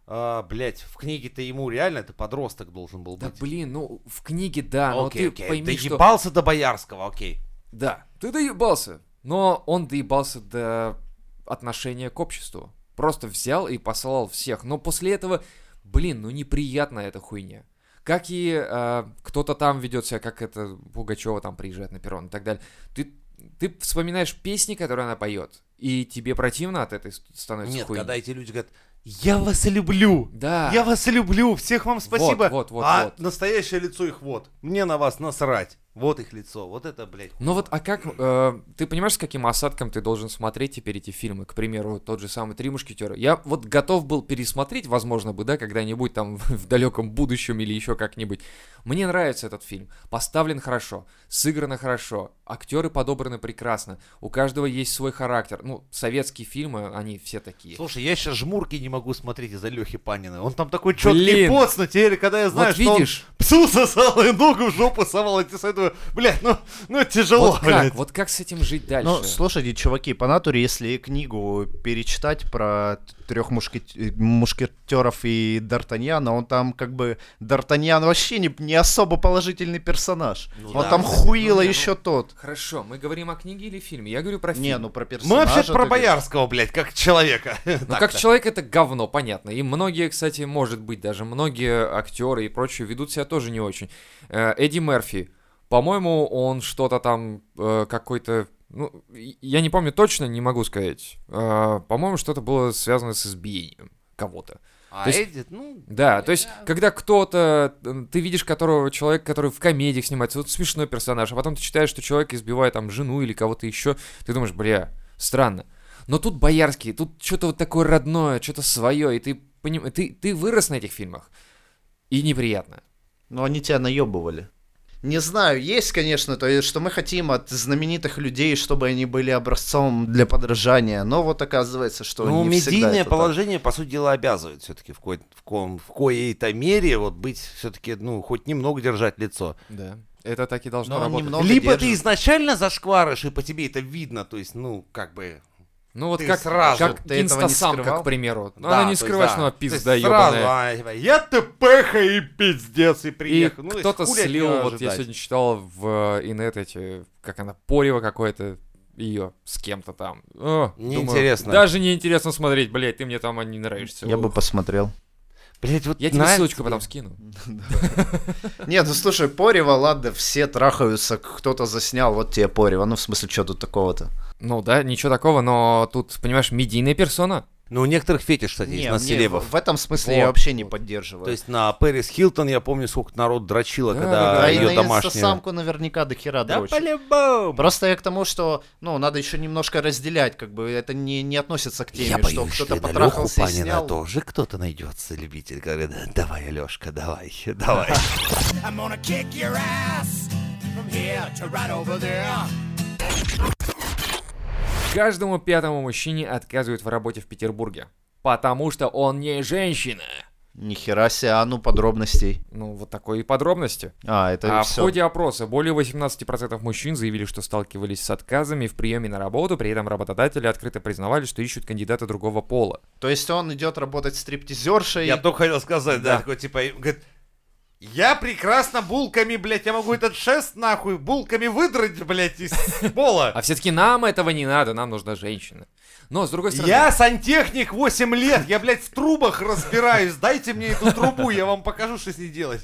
а, блядь, в книге-то ему реально это подросток должен был Да быть. блин, ну в книге да, но окей, ты окей. пойми, что... Доебался до Боярского, окей. Да, ты доебался. Но он доебался до отношения к обществу. Просто взял и послал всех. Но после этого, блин, ну неприятно эта хуйня. Как и э, кто-то там ведет себя, как это Пугачева там приезжает на перрон и так далее. Ты, ты вспоминаешь песни, которые она поет, и тебе противно от этой становится Нет, хуйни. когда эти люди говорят, я вас люблю. Да. Я вас люблю, всех вам спасибо. вот, вот, а вот. настоящее лицо их вот. Мне на вас насрать. Вот их лицо. Вот это, блядь. Ну вот, а как, э, ты понимаешь, с каким осадком ты должен смотреть теперь эти фильмы? К примеру, тот же самый «Три мушкетера». Я вот готов был пересмотреть, возможно бы, да, когда-нибудь там в далеком будущем или еще как-нибудь. Мне нравится этот фильм. Поставлен хорошо, сыграно хорошо, актеры подобраны прекрасно, у каждого есть свой характер. Ну, советские фильмы, они все такие. Слушай, я сейчас жмурки не могу смотреть из-за Лехи Панина. Он там такой четкий Блин. поц, но теперь, когда я знаю, Вот что видишь? он псу сосал и ногу в жопу совал, я тебе советую, блядь, ну, ну тяжело, Вот блядь. как, вот как с этим жить дальше? Ну, слушайте, чуваки, по натуре, если книгу перечитать про трех мушкетеров и Д'Артаньяна, он там как бы... Д'Артаньян вообще не, не особо положительный персонаж. Ну он да. там хуило Ну, не, ну, еще тот. Хорошо, мы говорим о книге или фильме? Я говорю про фильм. Не, ну про персонажа... Мы вообще про. Боярского, блядь, как человека. Ну, как человек это говно, понятно. И многие, кстати, может быть, даже многие актеры и прочие ведут себя тоже не очень. Э, Эдди Мерфи, по-моему, он что-то там э, какой-то... Ну, я не помню точно, не могу сказать. Э, по-моему, что-то было связано с избиением кого-то. А То есть- Эдит, ну, Да, то есть, когда кто-то, ты видишь которого человек, который в комедиях снимается, вот смешной персонаж, а потом ты читаешь, что человек избивает там жену или кого-то еще, ты думаешь, бля, странно. Но тут боярский, тут что-то вот такое родное, что-то свое, и ты, поним... ты, ты вырос на этих фильмах. И неприятно. Но они тебя наебывали. Не знаю, есть, конечно, то есть, что мы хотим от знаменитых людей, чтобы они были образцом для подражания, но вот оказывается, что Ну, не всегда медийное это так. положение, по сути дела, обязывает все-таки в, кое- в, ком- в коей-то мере вот быть все-таки, ну, хоть немного держать лицо. Да. Это так и должно Но работать. Либо ты держит. изначально зашкваришь, и по тебе это видно, то есть, ну, как бы... Ну вот Ты как, сразу- как Ты этого не инстасамка, скрывал? к примеру. Ну, да, она не то есть, скрывает, да. что она пизда сразу, ебаная. а, типа, я ТПХ и пиздец, и И приехал. Ну, то есть кто-то слил, вот я ожидать? сегодня читал в э, инет эти, как она, Порева какое-то, ее с кем-то там. О, думаю, Неинтересно. даже неинтересно смотреть, блядь, ты мне там не нравишься. Я бы Ух. посмотрел. Блять, вот Я тебе нравится ссылочку тебе? потом скину. Нет, ну слушай, Порева, ладно, все трахаются, кто-то заснял, вот тебе Порева, ну в смысле, что тут такого-то? Ну да, ничего такого, но тут, понимаешь, медийная персона. Ну, у некоторых фетиш, кстати, есть Не, на мне селебов. в, этом смысле Вот, я вообще не поддерживаю. То есть на Пэрис Хилтон, я помню, сколько народ дрочило, Да, когда да, да, ее на домашнюю... инстасамку наверняка до хера Да по-любому! Просто я к тому, что, ну, надо еще немножко разделять, как бы, это не, не относится к теме, Я что боюсь, что кто-то на потрахался и Панина снял. тоже кто-то найдется, любитель. Говорит, давай, Алешка, давай, давай. I'm gonna kick your ass from here to right over there. Каждому пятому мужчине отказывают в работе в Петербурге. Потому что он не женщина. Нихера себе, а ну подробностей. Ну, вот такой и подробности. А, это А в все. ходе опроса более 18% мужчин заявили, что сталкивались с отказами в приеме на работу, при этом работодатели открыто признавали, что ищут кандидата другого пола. То есть он идет работать стриптизершей. Я только хотел сказать, да, Да. такой, типа, говорит, я прекрасно булками, блядь, я могу этот шест, нахуй, булками выдрать, блядь, из пола. А все-таки нам этого не надо, нам нужна женщина. Но, с другой стороны... Я сантехник 8 лет, я, блядь, в трубах разбираюсь, дайте мне эту трубу, я вам покажу, что с ней делать.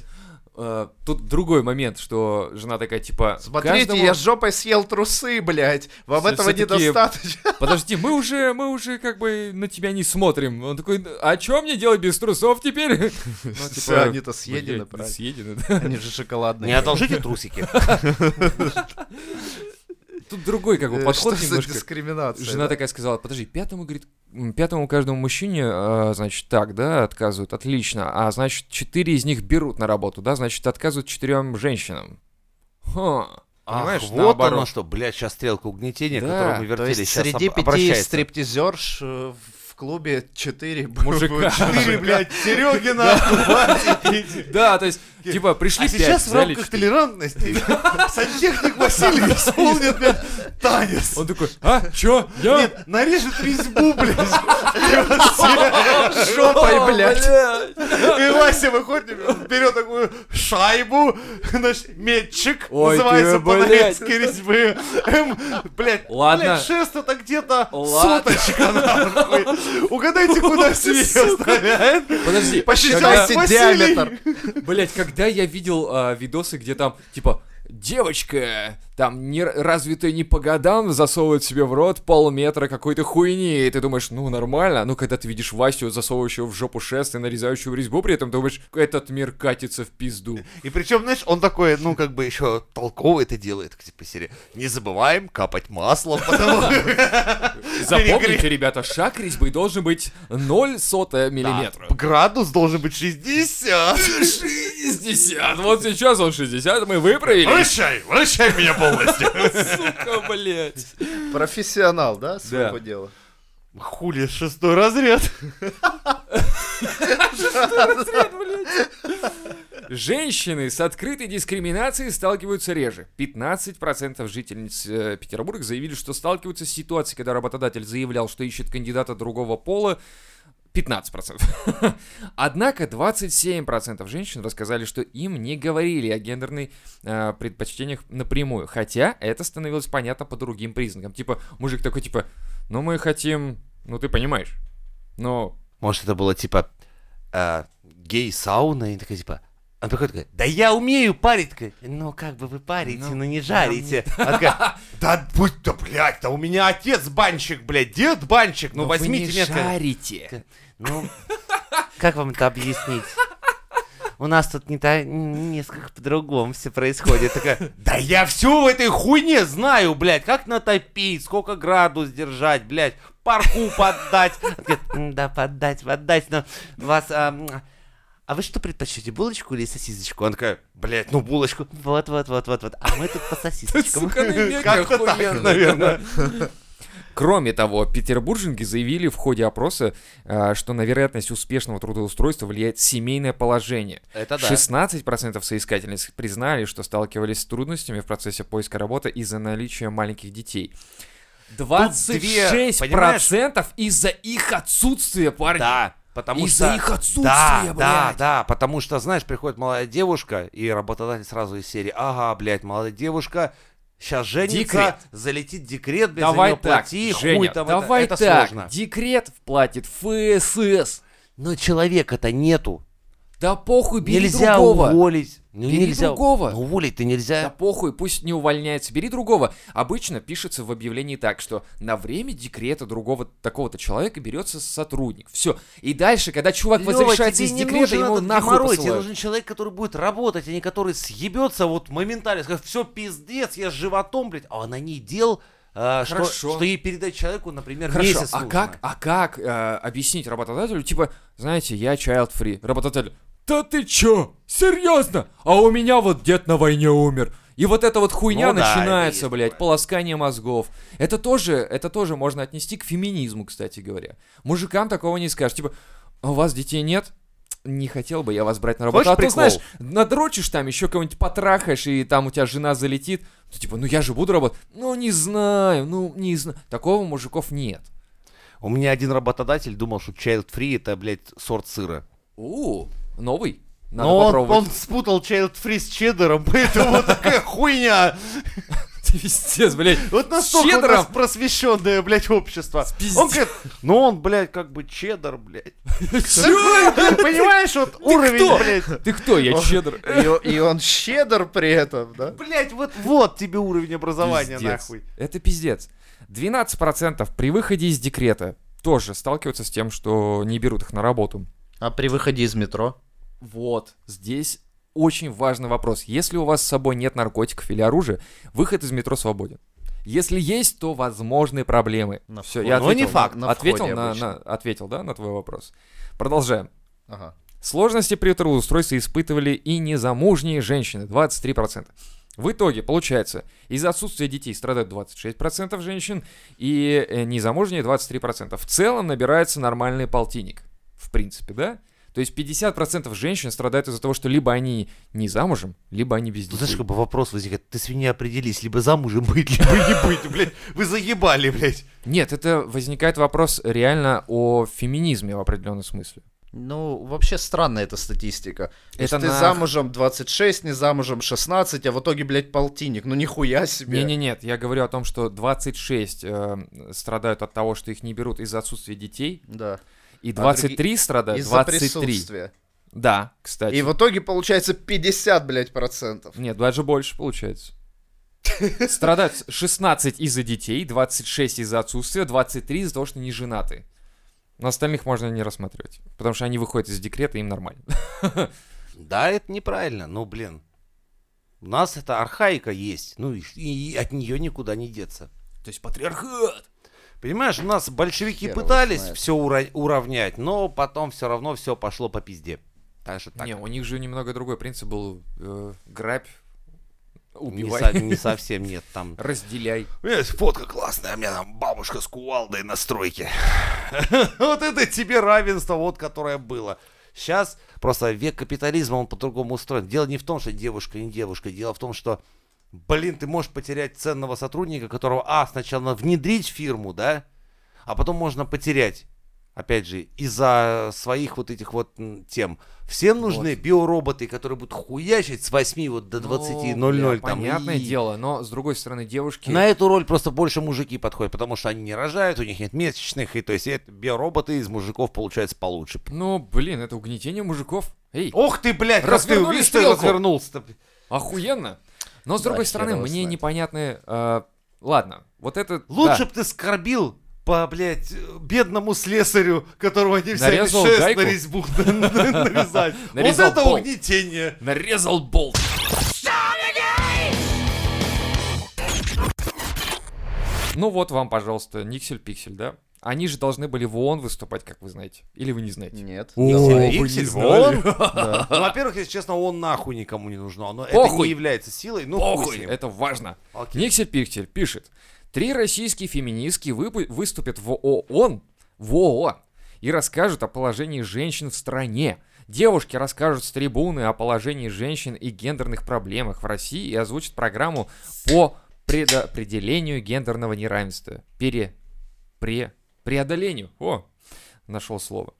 Э, тут другой момент, что жена такая, типа... Смотрите, каждому- я жопой съел трусы, блядь. Вам Всё- этого недостаточно. Подожди, мы уже, мы уже как бы на тебя не смотрим. Он такой, а что мне делать без трусов теперь? Ну, Всё, они-то съедены, блядь, правильно. Съедены, да. Они же шоколадные. Не одолжите трусики. Тут другой как бы Э, подход Что немножко. дискриминация? Жена да? такая сказала, подожди, пятому, говорит, пятому каждому мужчине, а, значит, так, да, отказывают, отлично, а значит, четыре из них берут на работу, да, значит, отказывают четырем женщинам. Ха, понимаешь, Ах, вот наоборот. оно что, блядь, сейчас стрелка угнетения, Да, которую мы То вертели, есть сейчас среди об- пяти обращается. стриптизерш э, в клубе четыре Мужика. Четыре, блядь, Серегина. Да, то есть, типа, пришли А пять, сейчас в рамках толерантности сантехник Василий исполнит, блядь, танец. Он такой, а, чё, я? Нет, нарежет резьбу, блядь. жопой, блядь. И Вася выходит, берет такую шайбу, наш метчик, называется ты, по блядь. нарезке резьбы. Эм, Блядь, Ладно. блядь, шест это где-то соточка, нахуй. Угадайте, куда себе оставляет. Подожди, Посчитайте диаметр. Блять, когда я видел а, видосы, где там, типа, девочка, там, не, развитая не по годам, засовывает себе в рот полметра какой-то хуйни, и ты думаешь, ну, нормально. Ну, когда ты видишь Васю, засовывающего в жопу шест и нарезающего резьбу, при этом думаешь, этот мир катится в пизду. И причем, знаешь, он такой, ну, как бы еще толково это делает, типа серии. Не забываем капать маслом, потому Запомните, ребята, шаг резьбы должен быть 0 сотая миллиметра. градус должен быть 60. 60. Вот сейчас он 60, мы выправили. Вращай, вращай меня полностью. Сука, блядь. Профессионал, да, своего Да. дела? Хули, шестой разряд. Женщины с открытой дискриминацией сталкиваются реже. 15% жительниц э, Петербурга заявили, что сталкиваются с ситуацией, когда работодатель заявлял, что ищет кандидата другого пола. 15%. Однако 27% женщин рассказали, что им не говорили о гендерных э, предпочтениях напрямую. Хотя это становилось понятно по другим признакам. Типа, мужик такой, типа, ну мы хотим, ну ты понимаешь. Но Может, это было типа э, гей-сауна, и такая типа. Она приходит такая, да я умею парить. Такая, ну как бы вы парите, Ну, но не жарите. Она такая, да будь то, блядь, да у меня отец банщик, блядь, дед банщик, ну но вы возьмите не меня. жарите. Ну, как вам это объяснить? у нас тут не та, несколько по-другому все происходит. Такая, да я все в этой хуйне знаю, блядь, как натопить, сколько градус держать, блядь, парку поддать. Она такая, «М, Да, поддать, поддать, но вас... а, а вы что предпочтете, булочку или сосисочку? Она такая, блядь, ну булочку. Вот, вот, вот, вот, вот. А мы тут по сосисочкам. Как-то так, наверное. Кроме того, петербурженки заявили в ходе опроса, а, что на вероятность успешного трудоустройства влияет семейное положение. Это да. 16% соискательниц признали, что сталкивались с трудностями в процессе поиска работы из-за наличия маленьких детей. две, 26% из-за их отсутствия, парни. Да, потому Из-за что... их отсутствия, да, да, блядь. да, потому что, знаешь, приходит молодая девушка, и работодатель сразу из серии, ага, блядь, молодая девушка, сейчас женится, Декрет. залетит декрет, блядь, Давай за так, плати, хуй Женя, там, это- давай это, так. сложно. Декрет платит ФСС. Но человека-то нету. Да похуй, бери нельзя другого. уволить. Ну, Бери нельзя. другого. Ну, уволить-то нельзя. Да похуй, пусть не увольняется, бери другого. Обычно пишется в объявлении так, что на время декрета другого такого-то человека берется сотрудник. Все. И дальше, когда чувак Лёва, возвращается из декрета, ему нахуй геморрой, тебе нужен человек, который будет работать, а не который съебется вот моментально, скажет, все пиздец, я с животом, блядь, а она не дел, а, что, что ей передать человеку, например, Хорошо, месяц а нужно. как, а как э, объяснить работодателю, типа, знаете, я child free. Работодатель, да ты чё? Серьезно? А у меня вот дед на войне умер. И вот эта вот хуйня Ну да, начинается, есть блядь, такое. полоскание мозгов. Это тоже, это тоже можно отнести к феминизму, кстати говоря. Мужикам такого не скажешь. Типа, а у вас детей нет? Не хотел бы я вас брать на работу. Хочешь а ты прикол? знаешь, надрочишь там, еще кого-нибудь потрахаешь, и там у тебя жена залетит. Ты типа, ну я же буду работать. Ну не знаю, ну не знаю. Такого у мужиков нет. У меня один работодатель думал, что child free это, блядь, сорт сыра. У, новый. Надо Но он, попробовать. он спутал child free с чеддером, поэтому вот такая хуйня. Пиздец, блядь. Вот настолько у чеддером? нас просвещенное, блядь, общество. пиздец. Он говорит, ну он, блядь, как бы чеддер, блядь. Чё? Понимаешь, вот уровень, блядь. Ты кто? Я чеддер. И, он щедр при этом, да? Блядь, вот, вот тебе уровень образования, нахуй. Это пиздец. 12% при выходе из декрета тоже сталкиваются с тем, что не берут их на работу. А при выходе из метро? Вот, здесь очень важный вопрос. Если у вас с собой нет наркотиков или оружия, выход из метро свободен. Если есть, то возможны проблемы. На Все, я ответил, не факт. На ответил, на, на- ответил, да, на твой вопрос. Продолжаем. Ага. Сложности при трудоустройстве испытывали и незамужние женщины, 23%. В итоге, получается, из-за отсутствия детей страдают 26% женщин и э, незамужние 23%. В целом набирается нормальный полтинник, в принципе, да? То есть 50% женщин страдают из-за того, что либо они не замужем, либо они без Знаешь, детей. как бы вопрос возникает, ты свинья определись, либо замужем быть, либо не быть, блядь. Вы заебали, блядь. Нет, это возникает вопрос реально о феминизме в определенном смысле. Ну, вообще странная эта статистика. То есть Это ты на- замужем 26, не замужем 16, а в итоге, блядь, полтинник. Ну нихуя себе. Не-не-нет, я говорю о том, что 26 э, страдают от того, что их не берут из-за отсутствия детей, Да. И А 23 страдают, Из-за 23. присутствия. Да, кстати. И в итоге получается 50, блядь, процентов. Нет, даже больше получается. Страдают 16 из-за детей, 26 из-за отсутствия, 23 из-за того, что не женаты. Но остальных можно не рассматривать, потому что они выходят из декрета, им нормально. Да, это неправильно, ну, блин. У нас эта архаика есть, ну, и, и от нее никуда не деться. То есть патриархат. Понимаешь, у нас большевики Хер пытались знает. все уравнять, но потом все равно все пошло по пизде. Так что так. Не, у них же немного другой принцип был. э, грабь, Не, убивай, со- не совсем нет, там... разделяй. У меня есть фотка классная, у меня там бабушка с кувалдой на стройке. Вот это тебе равенство, вот которое было. Сейчас просто век капитализма, он по-другому устроен. Дело не в том, что девушка не девушка, дело в том, что, блин, ты можешь потерять ценного сотрудника, которого, а, сначала надо внедрить в фирму, да, а потом можно потерять. Опять же, из-за своих вот этих вот тем. Всем нужны биороботы, которые будут хуячить с 8 вот до 20.00 Ну, бля, там. Понятное и- дело, но с другой стороны, девушки... на эту роль просто больше мужики подходят, потому что они не рожают, у них нет месячных, и то есть это биороботы из мужиков получается получше. Ну, блин, это угнетение мужиков. Эй, Ох ты, блядь, как ты, ты развернулся-то. охуенно. Но с другой стороны, мне непонятны... э, ладно, вот это... Лучше да. бы ты скорбил по, блядь, бедному слесарю, которого они взяли Нарезал шест гайку? на резьбу навязать. Вот это угнетение. Нарезал болт. Ну вот вам, пожалуйста, Никсель-Пиксель, да? Они же должны были в ООН выступать, как вы знаете. Или вы не знаете? Нет. О, вы не знали. Ну, во-первых, если честно, он нахуй никому не нужно. Но это Похуй. не является силой. Ну, Похуй, это важно. Окей. Никсель-Пиксель пишет. Три российские феминистки выпу- выступят в ООН, в ООН и расскажут о положении женщин в стране. Девушки расскажут с трибуны о положении женщин и гендерных проблемах в России и озвучат программу по предопределению гендерного неравенства. Пере... Пре... Преодолению. О, нашел слово.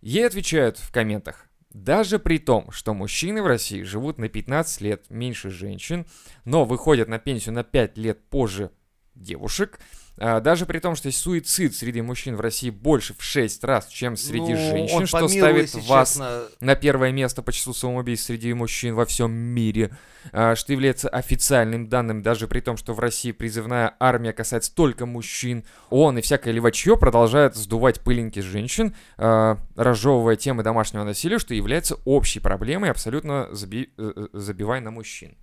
Ей отвечают в комментах. Даже при том, что мужчины в России живут на 15 лет меньше женщин, но выходят на пенсию на 5 лет позже девушек, даже при том, что суицид среди мужчин в России больше в 6 раз, чем среди Ну, женщин, он что ставит если вас честно, на первое место по числу самоубийств среди мужчин во всем мире, а, что является официальным данным, даже при том, что в России призывная армия касается только мужчин. ООН и всякое левачье продолжает сдувать пылинки женщин, а, разжевывая темы домашнего насилия, что является общей проблемой, абсолютно заби- э, э, забивая на мужчин.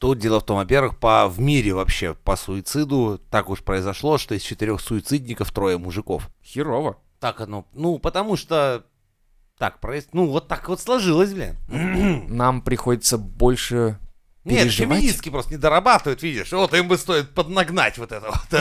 Тут дело в том, во-первых, по, в мире вообще по суициду так уж произошло, что из четырех суицидников трое мужиков. Херово. Так оно, ну, потому что так ну, вот так вот сложилось, блин. Нам приходится больше Нет, феминистки просто не дорабатывают, видишь. Вот им бы стоит поднагнать вот это вот.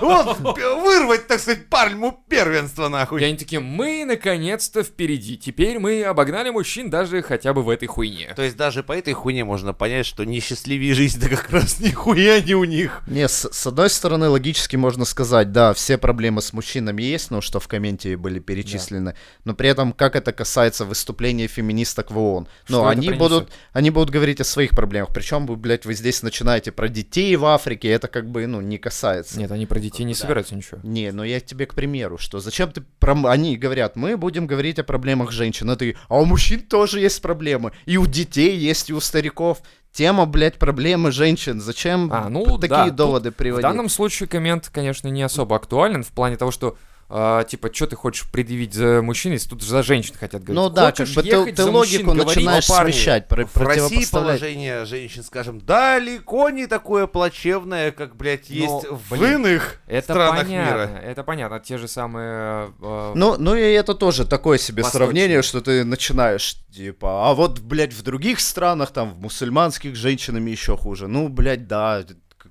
Вот, вырвать, так сказать, пальму первенства, И нахуй. они такие, мы наконец-то впереди. Теперь мы обогнали мужчин даже хотя бы в этой хуйне. То есть даже по этой хуйне можно понять, что несчастливее жизнь-то как раз нихуя не у них. Не, с, с одной стороны, логически можно сказать, да, все проблемы с мужчинами есть, ну, что в комменте были перечислены, но при этом, как это касается выступления феминисток в ООН. Что Ну, они принесет? будут, они будут говорить о своих проблемах, причем, вы, блядь, вы здесь начинаете про детей в Африке, это как бы, ну, не касается. Нет, они про детей не Да. собираются ничего. Не, ну я тебе к примеру, что зачем ты... Про... Они говорят, мы будем говорить о проблемах женщин, а ты... А у мужчин тоже есть проблемы, и у детей есть, и у стариков. Тема, блядь, проблемы женщин. Зачем А, ну такие да, тут доводы В приводить? данном случае коммент, конечно, не особо актуален в плане того, что а, типа, что ты хочешь предъявить за мужчин, если тут за женщин хотят говорить. Ну да, как Хочешь бы ты, ехать ты за логику мужчин, начинаешь но, парни, смещать, про- В России положение женщин, скажем, далеко не такое плачевное, как, блядь, Но, есть в блин, иных Это странах понятно, мира. это понятно. Те же самые... э, Ну, ну и это тоже такое себе Восточные. сравнение, что ты начинаешь, типа, а вот, блядь, в других странах, там, в мусульманских женщинами еще хуже. Ну, блядь, да,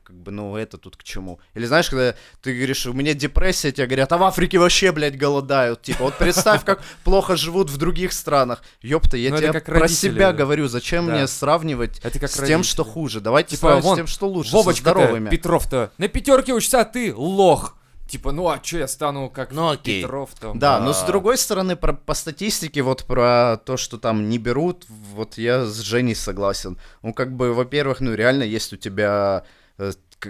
как бы, ну, это тут к чему. Или знаешь, когда ты говоришь, у меня депрессия, тебе говорят, а в Африке вообще, блядь, голодают. Типа, вот представь, как плохо живут в других странах. Ёпта, я Ну, тебе про себя говорю, зачем мне сравнивать с тем, что хуже. Давайте Типа, сравнивать вон, с тем, что лучше, со Вовочка здоровыми. Петров-то на пятерке учится, а ты лох. Типа, ну а что я стану как Ну, окей. Петров-то? Да, но с А. другой стороны, про, по статистике, вот про то, что там не берут, вот я с Женей согласен. Ну, как бы, во-первых, ну, реально есть у тебя,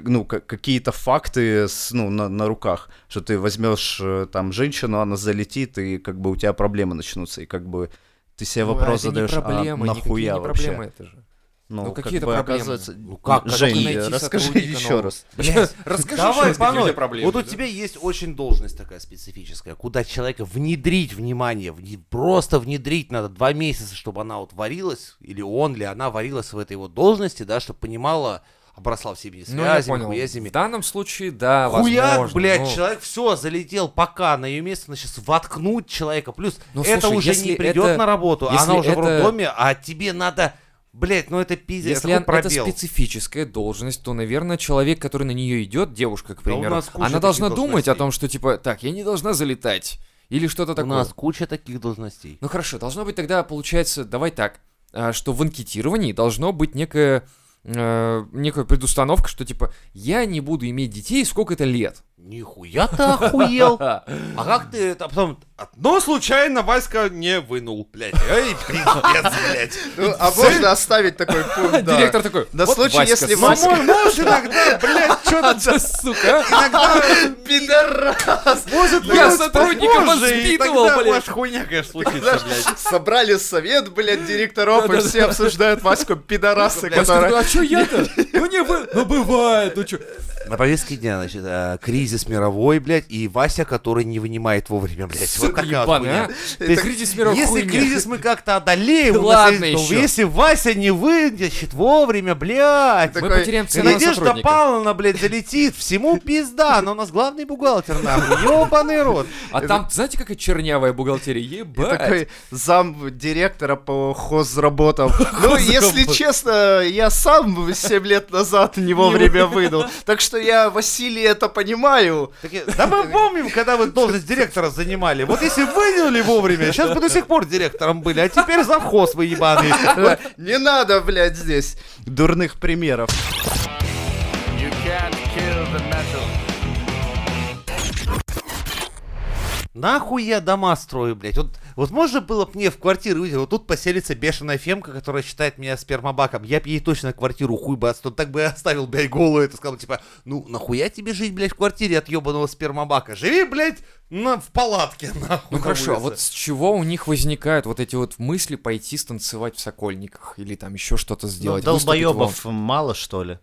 ну, к- какие-то факты, с, ну, на, на руках, что ты возьмешь э, там женщину, она залетит, и как бы у тебя проблемы начнутся, и как бы ты себе Ну, вопрос это задаешь, проблемы, а нахуя не вообще? проблемы это же. Ну, Ну, как какие-то проблемы? оказывается- Ну, как, как Жень, найти расскажи еще раз. Расскажи, Давай, паной, проблемы, вот у да? тебя есть очень должность такая специфическая, куда человека внедрить внимание, вне- просто внедрить надо два месяца, чтобы она вот варилась, или он, или она варилась в этой вот должности, да, чтобы понимала, обросла всеми Ну, связями, понял. хуязями. В данном случае, да, Хуяк, возможно. блядь, ну. человек все залетел, пока на ее место она сейчас воткнуть человека. Плюс Ну, это слушай, уже не придет это- на работу, если она уже в это- роддоме, а тебе надо, блядь, ну это пиздец, Если это пробел. специфическая должность, то, наверное, человек, который на нее идет, девушка, к Да у примеру, куча она должна думать о том, что типа, так, я не должна залетать. Или что-то У такое. нас куча таких должностей. Ну хорошо, должно быть тогда, получается, давай так, а, что в анкетировании должно быть некая, э, некая предустановка, что типа, я не буду иметь детей сколько-то лет. Нихуя ты охуел. А как ты это потом... Но случайно Васька не вынул, блядь. Эй, пиздец, блядь. Ну, а можно оставить такой пункт, да. Директор такой, На «Вот случай, Васька, если Васька- Мой муж иногда, блядь, что-то... Да, сука, а? Иногда Пидорас! может Я сотрудника воспитывал, тогда блядь. ваша хуйня, конечно, случится, блядь. Собрали совет, блядь, директоров, и все обсуждают Ваську который... такой, а чё я-то? Ну не вы, ну бывает, ну чё. На повестке дня, значит, э, кризис мировой, блядь, и Вася, который не вынимает вовремя, блядь. Вот Сука такая вот ебаная, хуйня. а. То есть, Кризис мировой Если хуйня. кризис мы как-то одолеем, нас Ладно есть- то ещё. если Вася не вытащит вовремя, блядь, Мы Такой, потеряем и ценного Надежда. Павловна, блядь, залетит, всему пизда, но у нас главный бухгалтер, нахуй, ёбаный рот. А там, знаете, какая чернявая бухгалтерия? И Ебать. такой зам директора по хозработам. Ну, если честно, я сам 7 лет назад не вовремя выдал. Так что я, Василий, это понимаю. Такие, да мы помним, когда вы должность директора занимали. Вот если выделили вовремя, сейчас бы до сих пор директором были, а теперь завхоз вы ебаный. Не надо, блядь, здесь дурных примеров. Нахуй я дома строю, блядь? Вот, вот можно было бы мне в квартиру выйти, вот тут поселится бешеная фемка, которая считает меня спермобаком. Я бы ей точно квартиру хуй бы отстал. Так бы и оставил, блядь, голую это сказал, типа, ну, нахуя тебе жить, блядь, в квартире от ебаного спермобака? Живи, блядь, на, в палатке, нахуй. Ну на хорошо, а улице». вот с чего у них возникают вот эти вот мысли пойти станцевать в Сокольниках или там еще что-то Ну, сделать? выступить долбоебов мало, что ли?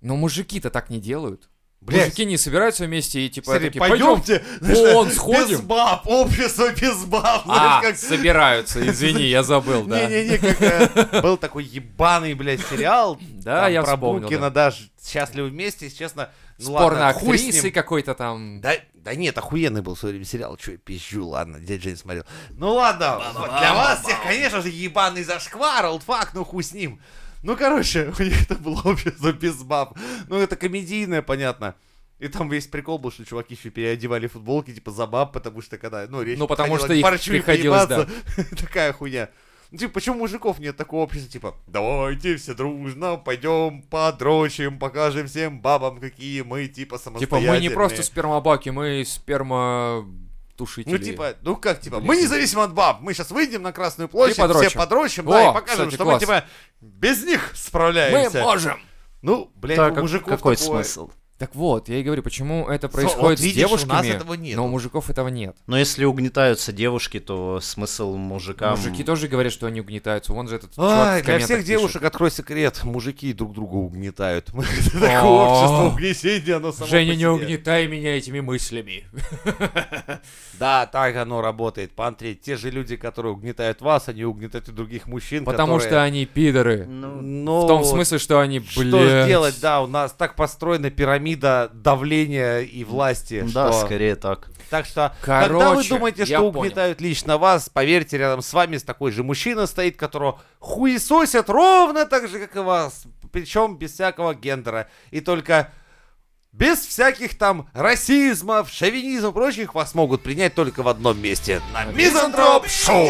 Но мужики-то так не делают. Блядь. Мужики не собираются вместе и типа Смотри, такие, пойдем. пойдемте, вон, без сходим». баб, общество без баб, А, как... собираются, извини, я забыл, да. Не-не-не, как э, был такой ебаный, блядь, сериал. Да, там я про вспомнил, Бункина, да, счастливы вместе, если честно. Ну Спор на ладно, хуй с актрисы какой-то там. Да, да нет, охуенный был в свое время сериал, что я пизжу, ладно, дядя Жень смотрел. Ну ладно, для вас всех, конечно же, ебаный зашквар, олдфак, ну хуй с ним. Ну, короче, у них это было общество без баб. Ну, это комедийное, понятно. И там весь прикол был, что чуваки еще переодевали футболки, типа, за баб, потому что когда, ну, речь Ну, потому что их приходилось, да. Такая хуйня. Ну, типа, почему у мужиков нет такого общества, типа, давайте все дружно пойдем подрочим, покажем всем бабам, какие мы, типа, Типа самостоятельные. мы не просто спермобаки, мы сперма тушители. Ну, типа, ну как, типа, мы независимо от баб, мы сейчас выйдем на Красную площадь, все подрочим. подрочим, О, да, и покажем, кстати, что класс. мы, типа, без них мы справляемся. можем. Ну, блядь, Так, у а мужиков какой такое- смысл? Так вот, я и говорю, почему это вот происходит с видишь, у нас девушками, этого нету. но у мужиков этого нет. Но если угнетаются девушки, то смысл мужикам... Мужики тоже говорят, что они угнетаются. Вон же этот чувак Ай, в для всех пишет. девушек открой секрет, мужики друг друга угнетают. Такое общество угнетения, оно само Женя, не угнетай меня этими мыслями. Да, так оно работает. Пантри, те же люди, которые угнетают вас, они угнетают и других мужчин, Потому что они пидоры. Ну, В том смысле, что они, Что блядь. сделать, да, у нас так построена пирамида давления и власти. да, что- скорее так. Так что, когда вы Короче, думаете, что понял. угнетают лично вас, поверьте, рядом с вами такой же мужчина стоит, которого хуесосят ровно так же, как и вас. Причем без всякого гендера. И только без всяких там расизмов, шовинизмов и прочих вас могут принять только в одном месте. На Мизантроп Шоу!